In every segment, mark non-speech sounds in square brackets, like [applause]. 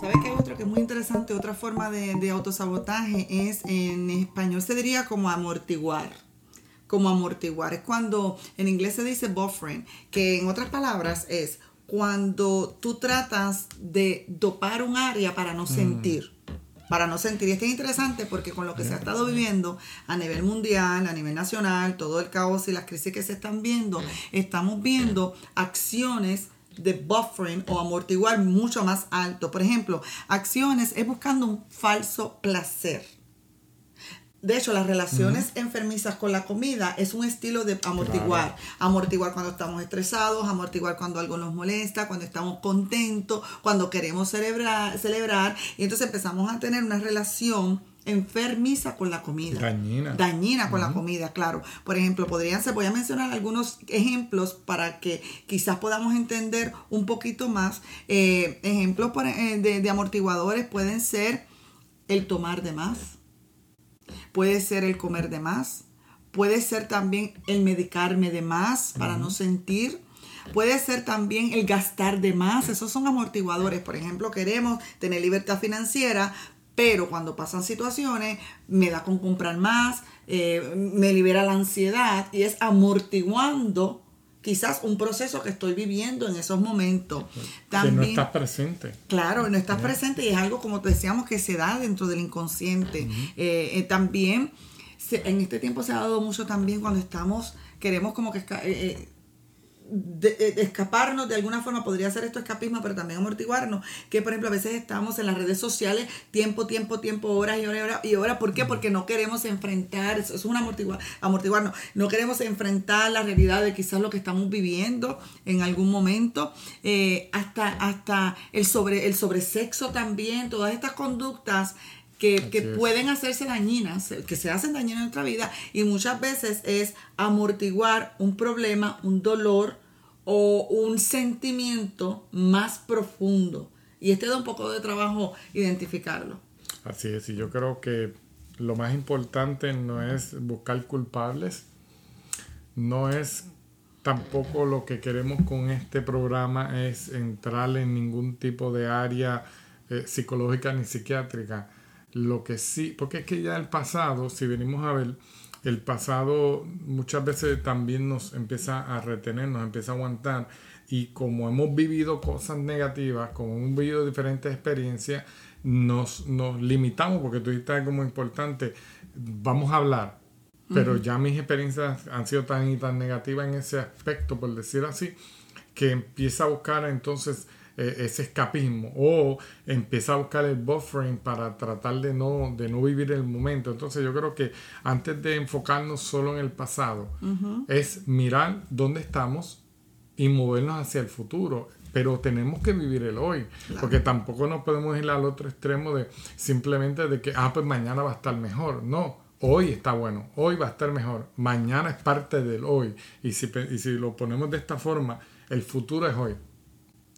¿Sabes que hay otro que es muy interesante? Otra forma de, de autosabotaje es, en español se diría como amortiguar como amortiguar. Es cuando en inglés se dice buffering, que en otras palabras es cuando tú tratas de dopar un área para no sentir. Para no sentir. Y es que es interesante porque con lo que se ha estado viviendo a nivel mundial, a nivel nacional, todo el caos y las crisis que se están viendo, estamos viendo acciones de buffering o amortiguar mucho más alto. Por ejemplo, acciones es buscando un falso placer. De hecho, las relaciones enfermizas con la comida es un estilo de amortiguar. Amortiguar cuando estamos estresados, amortiguar cuando algo nos molesta, cuando estamos contentos, cuando queremos celebrar, celebrar. Y entonces empezamos a tener una relación enfermiza con la comida. Dañina. Dañina con la comida, claro. Por ejemplo, podrían ser, voy a mencionar algunos ejemplos para que quizás podamos entender un poquito más. Eh, ejemplos eh, de, de amortiguadores pueden ser el tomar de más puede ser el comer de más, puede ser también el medicarme de más para no sentir. Puede ser también el gastar de más, esos son amortiguadores. Por ejemplo, queremos tener libertad financiera, pero cuando pasan situaciones me da con comprar más, eh, me libera la ansiedad y es amortiguando quizás un proceso que estoy viviendo en esos momentos. También, que no estás presente. Claro, no estás presente y es algo, como te decíamos, que se da dentro del inconsciente. Eh, eh, también, en este tiempo se ha dado mucho también cuando estamos, queremos como que... Eh, de, escaparnos de alguna forma, podría ser esto escapismo, pero también amortiguarnos, que por ejemplo a veces estamos en las redes sociales tiempo, tiempo, tiempo, horas y horas y horas. Y ahora, ¿por qué? Porque no queremos enfrentar, eso es un amortiguar, amortiguarnos, no queremos enfrentar la realidad de quizás lo que estamos viviendo en algún momento, eh, hasta, hasta el, sobre, el sobresexo también, todas estas conductas que, que, pueden hacerse dañinas, que se hacen dañinas en nuestra vida y muchas veces es amortiguar un problema, un dolor o un sentimiento más profundo. Y este da un poco de trabajo identificarlo. Así es, y yo creo que lo más importante no es buscar culpables, no es tampoco lo que queremos con este programa es entrar en ningún tipo de área eh, psicológica ni psiquiátrica lo que sí, porque es que ya el pasado, si venimos a ver, el pasado muchas veces también nos empieza a retener, nos empieza a aguantar. Y como hemos vivido cosas negativas, como hemos vivido diferentes experiencias, nos, nos limitamos, porque tú dices algo muy importante, vamos a hablar, pero ya mis experiencias han sido tan y tan negativas en ese aspecto, por decir así, que empieza a buscar entonces e, ese escapismo o empieza a buscar el buffering para tratar de no, de no vivir el momento. Entonces yo creo que antes de enfocarnos solo en el pasado, es mirar dónde estamos y movernos hacia el futuro. Pero tenemos que vivir el hoy, porque tampoco nos podemos ir al otro extremo de simplemente de que, ah, pues mañana va a estar mejor. No, hoy está bueno, hoy va a estar mejor, mañana es parte del hoy. Y si, y si lo ponemos de esta forma, el futuro es hoy.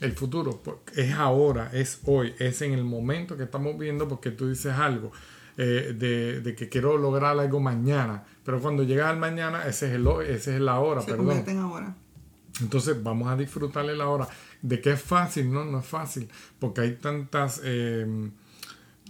El futuro es ahora, es hoy, es en el momento que estamos viendo porque tú dices algo eh, de, que quiero lograr algo mañana, pero cuando llega al mañana, ese es el hoy, ese es la hora, Se perdón. En ahora. Entonces vamos a disfrutarle la hora. De que es fácil, no, no es fácil, porque hay tantas... Eh,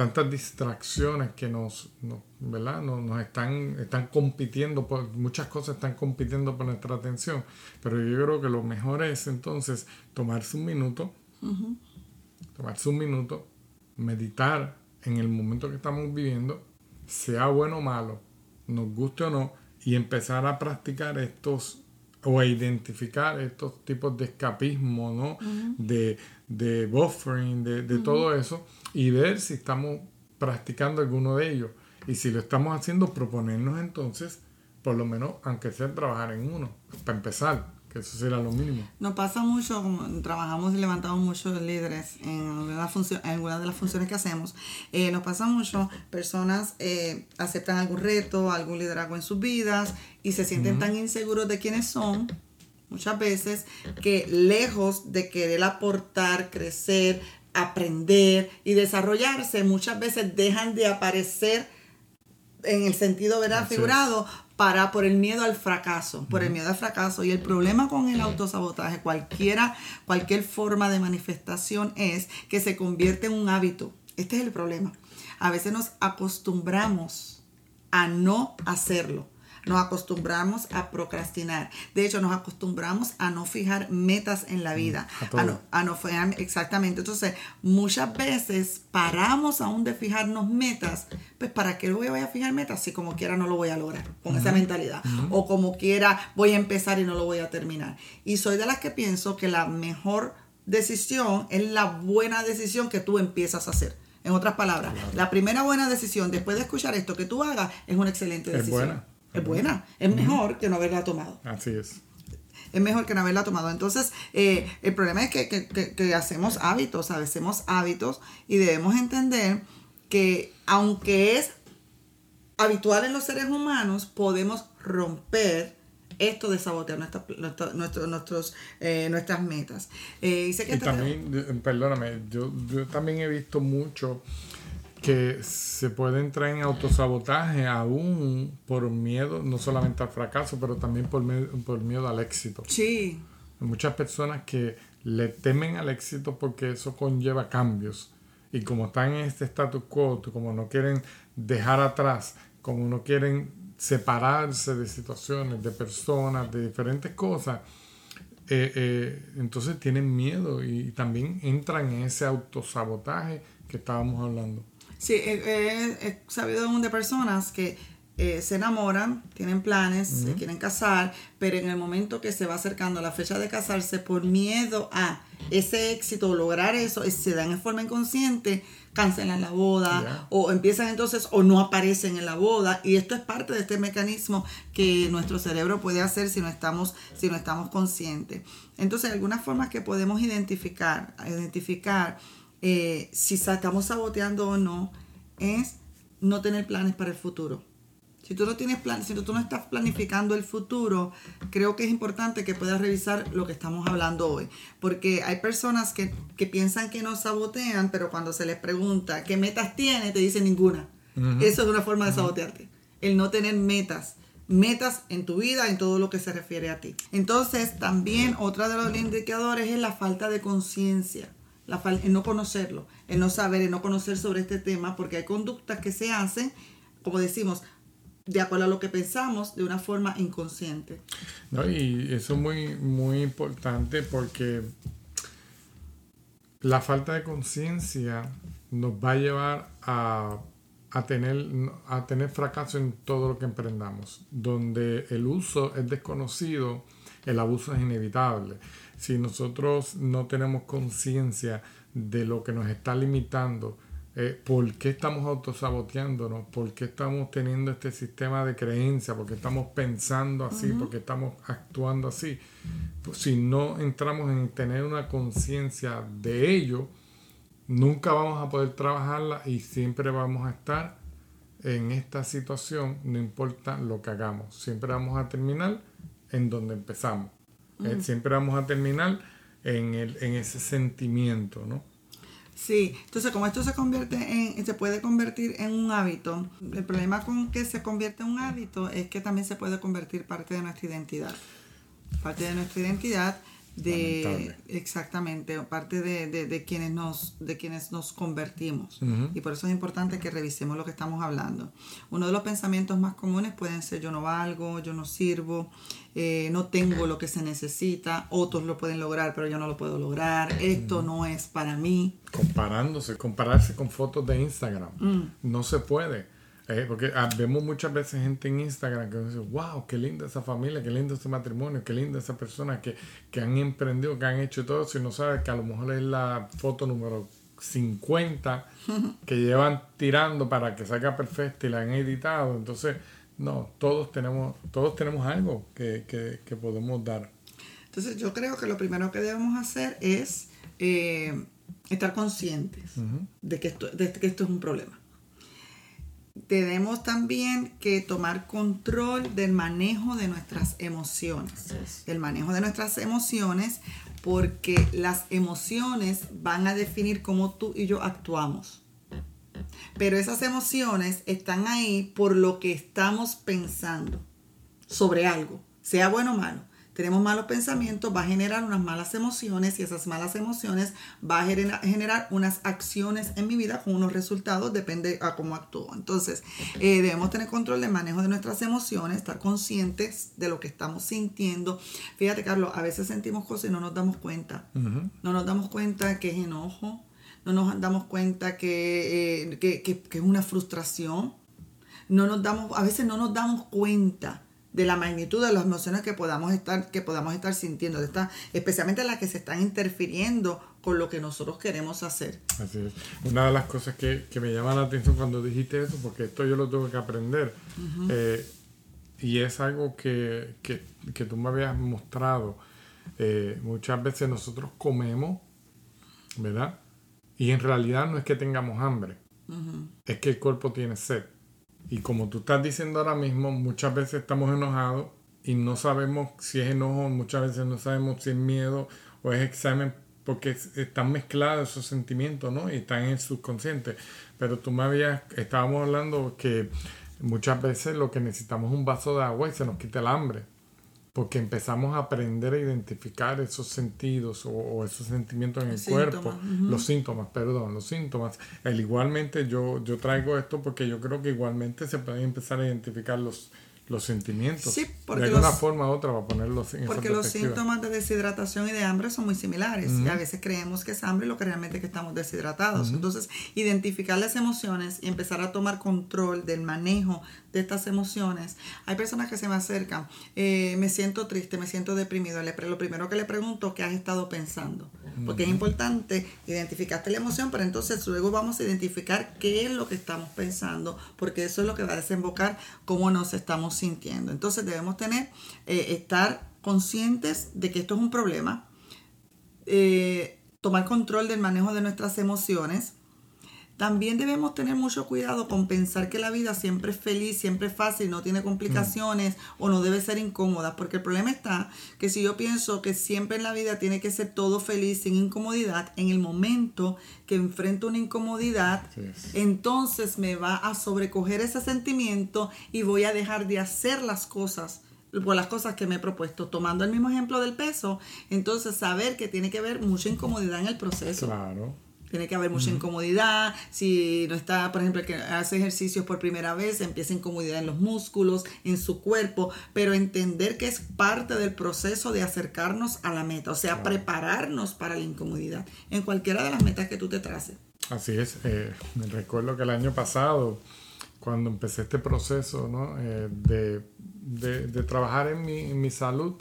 tantas distracciones que nos, ¿verdad? Nos, están, están compitiendo, por, muchas cosas están compitiendo por nuestra atención, pero yo creo que lo mejor es entonces tomarse un minuto, tomarse un minuto, meditar en el momento que estamos viviendo, sea bueno o malo, nos guste o no, y empezar a practicar estos o a identificar estos tipos de escapismo, ¿no? de, de buffering, de, de todo eso y ver si estamos practicando alguno de ellos. Y si lo estamos haciendo, proponernos entonces, por lo menos, aunque sea trabajar en uno, para empezar, que eso será lo mínimo. Nos pasa mucho, trabajamos y levantamos muchos líderes en algunas de las funciones que hacemos, eh, nos pasa mucho, personas eh, aceptan algún reto, algún liderazgo en sus vidas y se sienten tan inseguros de quiénes son, muchas veces, que lejos de querer aportar, crecer, aprender y desarrollarse, muchas veces dejan de aparecer en el sentido ¿verdad? figurado para por el miedo al fracaso, por el miedo al fracaso. Y el problema con el autosabotaje, cualquiera, cualquier forma de manifestación es que se convierte en un hábito. Este es el problema. A veces nos acostumbramos a no hacerlo. Nos acostumbramos a procrastinar. De hecho, nos acostumbramos a no fijar metas en la vida. A, no, a no fijar, exactamente. Entonces, muchas veces paramos aún de fijarnos metas. Pues, ¿para qué voy a fijar metas si como quiera no lo voy a lograr? Con esa mentalidad. O como quiera voy a empezar y no lo voy a terminar. Y soy de las que pienso que la mejor decisión es la buena decisión que tú empiezas a hacer. En otras palabras, la primera buena decisión después de escuchar esto que tú hagas es una excelente decisión. Es buena. Es buena. Es mejor que no haberla tomado. Así es. Es mejor que no haberla tomado. Entonces, eh, el problema es que, que, hacemos hábitos, hacemos hábitos y debemos entender que aunque es habitual en los seres humanos, podemos romper esto de sabotear nuestros, eh, nuestras metas. Eh, y también, perdóname, yo, yo también he visto mucho que se puede entrar en autosabotaje aún por miedo, no solamente al fracaso, pero también por, por miedo al éxito. Sí. Hay muchas personas que le temen al éxito porque eso conlleva cambios. Y como están en este status quo, como no quieren dejar atrás, como no quieren separarse de situaciones, de personas, de diferentes cosas, eh, eh, entonces tienen miedo y también entran en ese autosabotaje que estábamos hablando. Sí, he, sabido de personas que eh, se enamoran, tienen planes, se quieren casar, pero en el momento que se va acercando la fecha de casarse, por miedo a ese éxito, lograr eso, se dan en forma inconsciente, cancelan la boda o empiezan entonces o no aparecen en la boda. Y esto es parte de este mecanismo que nuestro cerebro puede hacer si no estamos si no estamos conscientes. Entonces algunas formas que podemos identificar identificar eh, si estamos saboteando o no es no tener planes para el futuro si tú no tienes plan, si tú no estás planificando el futuro, creo que es importante que puedas revisar lo que estamos hablando hoy. Porque hay personas que, piensan que nos sabotean, pero cuando se les pregunta qué metas tiene, te dicen ninguna. Eso es una forma de sabotearte. El no tener metas metas en tu vida, en todo lo que se refiere a ti. Entonces, también otra de los indicadores es la falta de conciencia, el no conocerlo, el no saber, el no conocer sobre este tema, porque hay conductas que se hacen, como decimos, de acuerdo a lo que pensamos de una forma inconsciente. No, y eso es muy, muy importante porque la falta de conciencia nos va a llevar a, tener, a tener fracaso en todo lo que emprendamos. Donde el uso es desconocido, el abuso es inevitable. Si nosotros no tenemos conciencia de lo que nos está limitando, eh, ¿por qué estamos autosaboteándonos? ¿Por qué estamos teniendo este sistema de creencia? ¿Por qué estamos pensando así? ¿Por qué estamos actuando así? Pues si no entramos en tener una conciencia de ello, nunca vamos a poder trabajarla y siempre vamos a estar en esta situación, no importa lo que hagamos. Siempre vamos a terminar en donde empezamos. Eh, siempre vamos a terminar en, el, en ese sentimiento, ¿no? Sí, entonces como esto se convierte en, se puede convertir en un hábito, el problema con que se convierte en un hábito es que también se puede convertir parte de nuestra identidad. Parte de nuestra identidad de exactamente parte de, de, quienes nos de quienes nos convertimos. Y por eso es importante que revisemos lo que estamos hablando. Uno de los pensamientos más comunes pueden ser yo no valgo yo no sirvo eh, no tengo lo que se necesita otros lo pueden lograr pero yo no lo puedo lograr esto no es para mí comparándose compararse con fotos de Instagram. Mm. no se puede eh, porque ah, vemos muchas veces gente en Instagram que dice, wow, qué linda esa familia, qué lindo ese matrimonio, qué linda esa persona que, que han emprendido, que han hecho todo si no sabes que a lo mejor es la foto número 50 [laughs] que llevan tirando para que salga perfecta y la han editado. Entonces, no, todos tenemos, todos tenemos algo que, que, podemos dar. Entonces, yo creo que lo primero que debemos hacer es eh, estar conscientes de, que esto, de que esto es un problema tenemos también que tomar control del manejo de nuestras emociones. El manejo de nuestras emociones porque las emociones van a definir cómo tú y yo actuamos. Pero esas emociones están ahí por lo que estamos pensando. sobre algo, sea bueno o malo. Tenemos malos pensamientos, va a generar unas malas emociones y esas malas emociones va a generar unas acciones en mi vida con unos resultados, depende a cómo actúo. Entonces, eh, debemos tener control del manejo de nuestras emociones, estar conscientes de lo que estamos sintiendo. Fíjate, Carlos, a veces sentimos cosas y no nos damos cuenta. No nos damos cuenta que es enojo, no nos damos cuenta que, eh, que, que es una frustración. No nos damos, a veces no nos damos cuenta de la magnitud de las emociones que podamos estar, que podamos estar sintiendo, de esta, especialmente las que se están interfiriendo con lo que nosotros queremos hacer. Así es. Una de las cosas que, me llama la atención cuando dijiste eso, porque esto yo lo tuve que aprender, eh, y es algo que, tú me habías mostrado, eh, muchas veces nosotros comemos, ¿verdad? Y en realidad no es que tengamos hambre, es que el cuerpo tiene sed. Y como tú estás diciendo ahora mismo, muchas veces estamos enojados y no sabemos si es enojo, muchas veces no sabemos si es miedo o es examen, porque están mezclados esos sentimientos, ¿no? Y están en el subconsciente. Pero tú me habías, estábamos hablando que muchas veces lo que necesitamos es un vaso de agua y se nos quita el hambre porque empezamos a aprender a identificar esos sentidos o, esos sentimientos en el cuerpo, los síntomas, perdón, los síntomas. El, igualmente yo, yo traigo esto porque yo creo que igualmente se pueden empezar a identificar los, los sentimientos. Sí, porque de alguna forma u otra va a ponerlos en Porque los síntomas de deshidratación y de hambre son muy similares. Y a veces creemos que es hambre lo que realmente que estamos deshidratados. Entonces, identificar las emociones y empezar a tomar control del manejo de estas emociones. Hay personas que se me acercan, eh, me siento triste, me siento deprimido. Le, lo primero que le pregunto, ¿qué has estado pensando? Porque es importante identificarte la emoción, pero entonces luego vamos a identificar qué es lo que estamos pensando, porque eso es lo que va a desembocar cómo nos estamos Entonces debemos tener, eh, estar conscientes de que esto es un problema, eh, tomar control del manejo de nuestras emociones, también debemos tener mucho cuidado con pensar que la vida siempre es feliz, siempre es fácil, no tiene complicaciones o no debe ser incómoda, porque el problema está que si yo pienso que siempre en la vida tiene que ser todo feliz, sin incomodidad, en el momento que enfrento una incomodidad, entonces me va a sobrecoger ese sentimiento y voy a dejar de hacer las cosas por las cosas que me he propuesto. Tomando el mismo ejemplo del peso, entonces saber que tiene que haber mucha incomodidad en el proceso. Claro. Tiene que haber mucha incomodidad. Si no está, por ejemplo, que hace ejercicios por primera vez, empieza incomodidad en los músculos, en su cuerpo, pero entender que es parte del proceso de acercarnos a la meta, o sea, prepararnos para la incomodidad en cualquiera de las metas que tú te traces. Así es. Eh, me recuerdo que el año pasado, cuando empecé este proceso ¿no? Eh, de, de, trabajar en mi, en mi, salud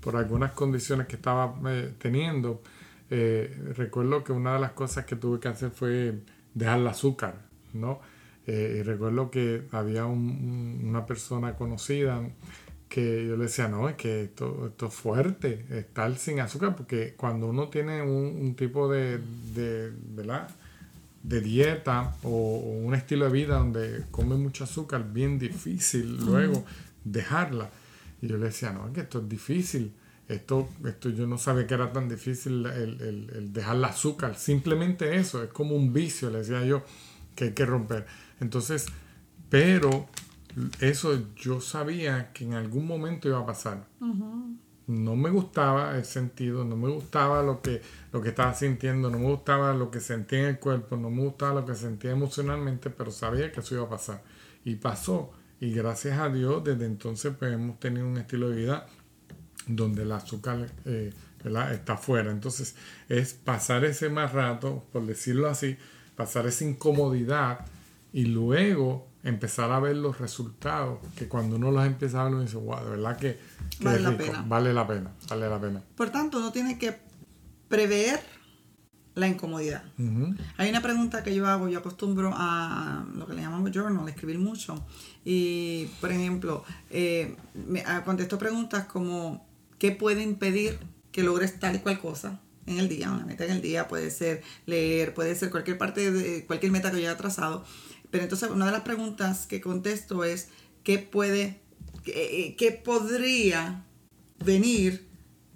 por algunas condiciones que estaba eh, teniendo, eh, recuerdo que una de las cosas que tuve que hacer fue dejar el azúcar, ¿no? Eh, y recuerdo que había una persona conocida que yo le decía, no, es que esto, esto es fuerte, estar sin azúcar, porque cuando uno tiene un, tipo de, de, de dieta o, un estilo de vida donde come mucho azúcar, bien difícil luego dejarla. Y yo le decía, no, es que esto es difícil. Esto, esto yo no sabía que era tan difícil el, dejar el azúcar. Simplemente eso, es como un vicio, le decía yo, que hay que romper. Entonces, pero eso yo sabía que en algún momento iba a pasar. No me gustaba el sentido, no me gustaba lo que, lo que estaba sintiendo, no me gustaba lo que sentía en el cuerpo, no me gustaba lo que sentía emocionalmente, pero sabía que eso iba a pasar. Y pasó. Y gracias a Dios, desde entonces pues hemos tenido un estilo de vida donde el azúcar eh, está fuera. Entonces es pasar ese más rato, por decirlo así, pasar esa incomodidad y luego empezar a ver los resultados, que cuando uno los empieza a ver, uno dice, wow, de verdad que, vale, la pena. vale la pena, vale la pena. Por tanto, uno tiene que prever la incomodidad. Hay una pregunta que yo hago, yo acostumbro a lo que le llamamos journal, escribir mucho. Y, por ejemplo, eh, me, ah, contesto preguntas como, ¿Qué puede impedir que logres tal y cual cosa en el día? Una meta en el día puede ser leer, puede ser cualquier parte de cualquier meta que yo haya trazado. Pero entonces una de las preguntas que contesto es, ¿qué puede, qué, qué podría venir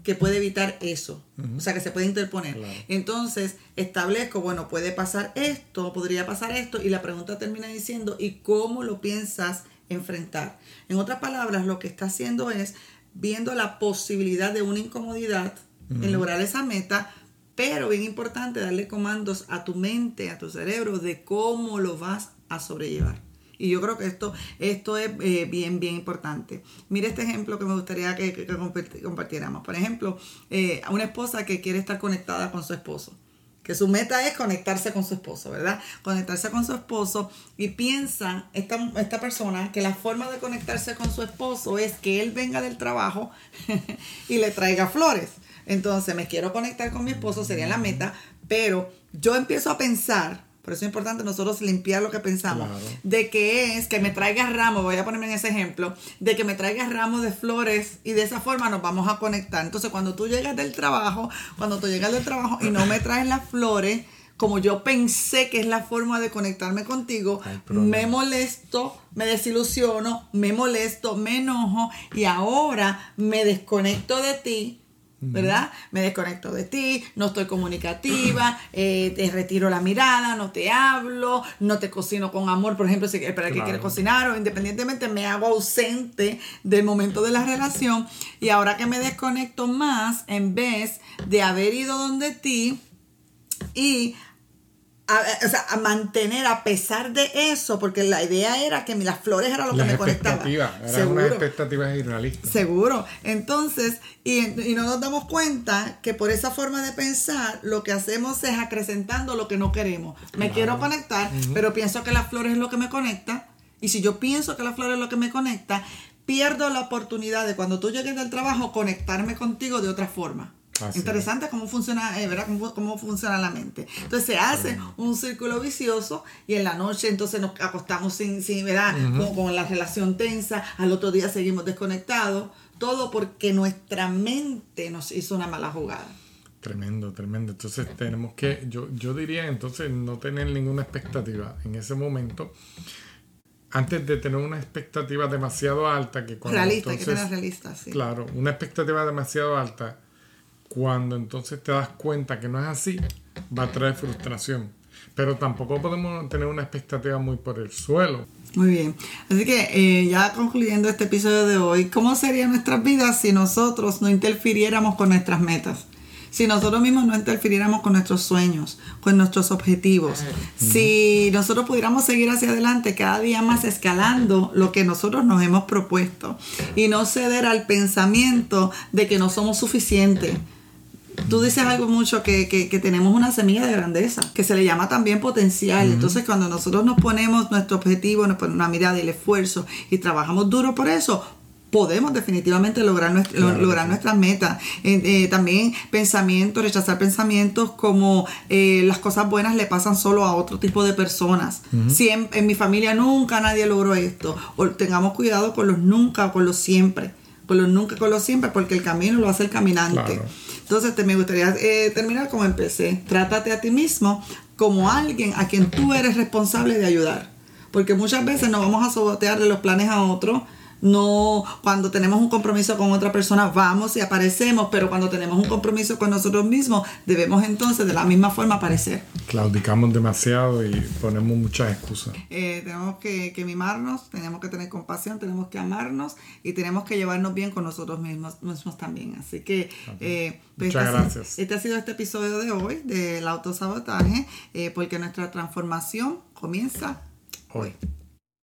que puede evitar eso. O sea, que se puede interponer. Entonces, establezco, bueno, puede pasar esto, podría pasar esto, y la pregunta termina diciendo, ¿y cómo lo piensas enfrentar. En otras palabras, lo que está haciendo es viendo la posibilidad de una incomodidad en lograr esa meta, pero bien importante darle comandos a tu mente, a tu cerebro de cómo lo vas a sobrellevar. Y yo creo que esto, esto es eh, bien, bien importante. Mire este ejemplo que me gustaría que, compartiéramos. Por ejemplo, eh, una esposa que quiere estar conectada con su esposo que su meta es conectarse con su esposo, ¿verdad? Conectarse con su esposo y piensa esta, esta persona que la forma de conectarse con su esposo es que él venga del trabajo [laughs] y le traiga flores. Entonces me quiero conectar con mi esposo, sería la meta, pero yo empiezo a pensar por eso es importante nosotros limpiar lo que pensamos. De que es que me traigas ramos, voy a ponerme en ese ejemplo, de que me traigas ramos de flores y de esa forma nos vamos a conectar. Entonces cuando tú llegas del trabajo, cuando tú llegas del trabajo y no me traes las flores, como yo pensé que es la forma de conectarme contigo, me molesto, me desilusiono, me molesto, me enojo y ahora me desconecto de ti ¿verdad? Me desconecto de ti, no estoy comunicativa, [clears throat] eh, te retiro la mirada, no te hablo, no te cocino con amor, por ejemplo, si para que quieres cocinar o independientemente me hago ausente del momento de la relación. Y ahora que me desconecto más, en vez de haber ido donde ti y a, o sea, a mantener a pesar de eso, porque la idea era que las flores era lo que me conectaba. Eran unas expectativas irrealistas. Seguro. Entonces, y, y, no nos damos cuenta que por esa forma de pensar, lo que hacemos es acrecentando lo que no queremos. Me quiero conectar, pero pienso que las flores es lo que me conecta. Y si yo pienso que las flores es lo que me conecta, pierdo la oportunidad de cuando tú llegues del trabajo conectarme contigo de otra forma. Interesante cómo funciona, eh, ¿verdad? Cómo, funciona la mente. Entonces se hace un círculo vicioso y en la noche entonces nos acostamos sin, sin ¿verdad? con, la relación tensa, al otro día seguimos desconectados, todo porque nuestra mente nos hizo una mala jugada. Tremendo, tremendo. Entonces tenemos que, yo, yo diría entonces no tener ninguna expectativa en ese momento antes de tener una expectativa demasiado alta que cuando realista, hay que tener realista, sí. Claro, una expectativa demasiado alta cuando entonces te das cuenta que no es así, va a traer frustración. Pero tampoco podemos tener una expectativa muy por el suelo. Muy bien. Así que eh, ya concluyendo este episodio de hoy, ¿cómo serían nuestras vidas si nosotros no interfiriéramos con nuestras metas? Si nosotros mismos no interfiriéramos con nuestros sueños, con nuestros objetivos, si nosotros pudiéramos seguir hacia adelante cada día más escalando lo que nosotros nos hemos propuesto y no ceder al pensamiento de que no somos suficientes, Tú dices algo mucho que, que, tenemos una semilla de grandeza, que se le llama también potencial. Entonces, cuando nosotros nos ponemos nuestro objetivo, nos ponemos una mirada y el esfuerzo y trabajamos duro por eso, podemos definitivamente lograr, lograr nuestras metas. Eh, también pensamientos, rechazar pensamientos como eh, las cosas buenas le pasan solo a otro tipo de personas. siempre, en mi familia nunca nadie logró esto. O tengamos cuidado con los nunca o con los siempre. Con los nunca, con los siempre, porque el camino lo hace el caminante. Entonces te, me gustaría eh, terminar como empecé. Trátate a ti mismo como alguien a quien tú eres responsable de ayudar. Porque muchas veces nos vamos a sabotearle los planes a otros no, cuando tenemos un compromiso con otra persona, vamos y aparecemos, pero cuando tenemos un compromiso con nosotros mismos, debemos entonces de la misma forma aparecer. Claudicamos demasiado y ponemos muchas excusas. Eh, tenemos que, mimarnos, tenemos que tener compasión, tenemos que amarnos y tenemos que llevarnos bien con nosotros mismos, mismos también. Así que, eh, pues muchas este gracias. este ha sido este episodio de hoy del autosabotaje, eh, porque nuestra transformación comienza hoy.